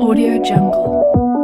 Audio Jungle.